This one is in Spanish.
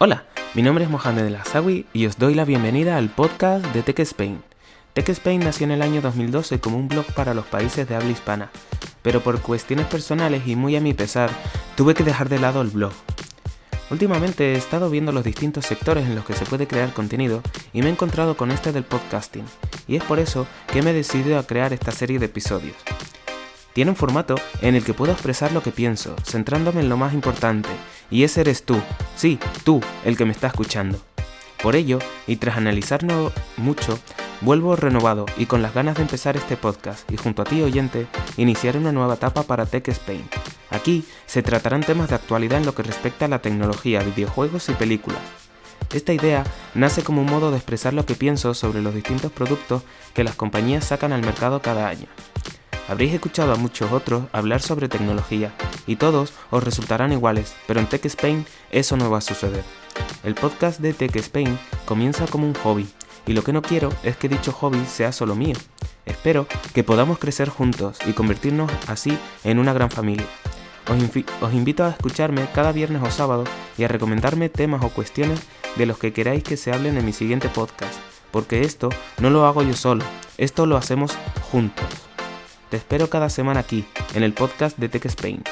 Hola, mi nombre es Mohamed El Azawi y os doy la bienvenida al podcast de Tech Spain. Tech Spain nació en el año 2012 como un blog para los países de habla hispana, pero por cuestiones personales y muy a mi pesar, tuve que dejar de lado el blog. Últimamente he estado viendo los distintos sectores en los que se puede crear contenido y me he encontrado con este del podcasting, y es por eso que me he decidido a crear esta serie de episodios. Tiene un formato en el que puedo expresar lo que pienso, centrándome en lo más importante, y ese eres tú, sí, tú, el que me está escuchando. Por ello, y tras analizarlo mucho, vuelvo renovado y con las ganas de empezar este podcast y junto a ti oyente, iniciar una nueva etapa para Tech Spain. Aquí se tratarán temas de actualidad en lo que respecta a la tecnología, videojuegos y películas. Esta idea nace como un modo de expresar lo que pienso sobre los distintos productos que las compañías sacan al mercado cada año. Habréis escuchado a muchos otros hablar sobre tecnología y todos os resultarán iguales, pero en Tech Spain eso no va a suceder. El podcast de Tech Spain comienza como un hobby y lo que no quiero es que dicho hobby sea solo mío. Espero que podamos crecer juntos y convertirnos así en una gran familia. Os, invito a escucharme cada viernes o sábado y a recomendarme temas o cuestiones de los que queráis que se hablen en mi siguiente podcast, porque esto no lo hago yo solo, esto lo hacemos juntos. Te espero cada semana aquí, en el podcast de Tech Spain.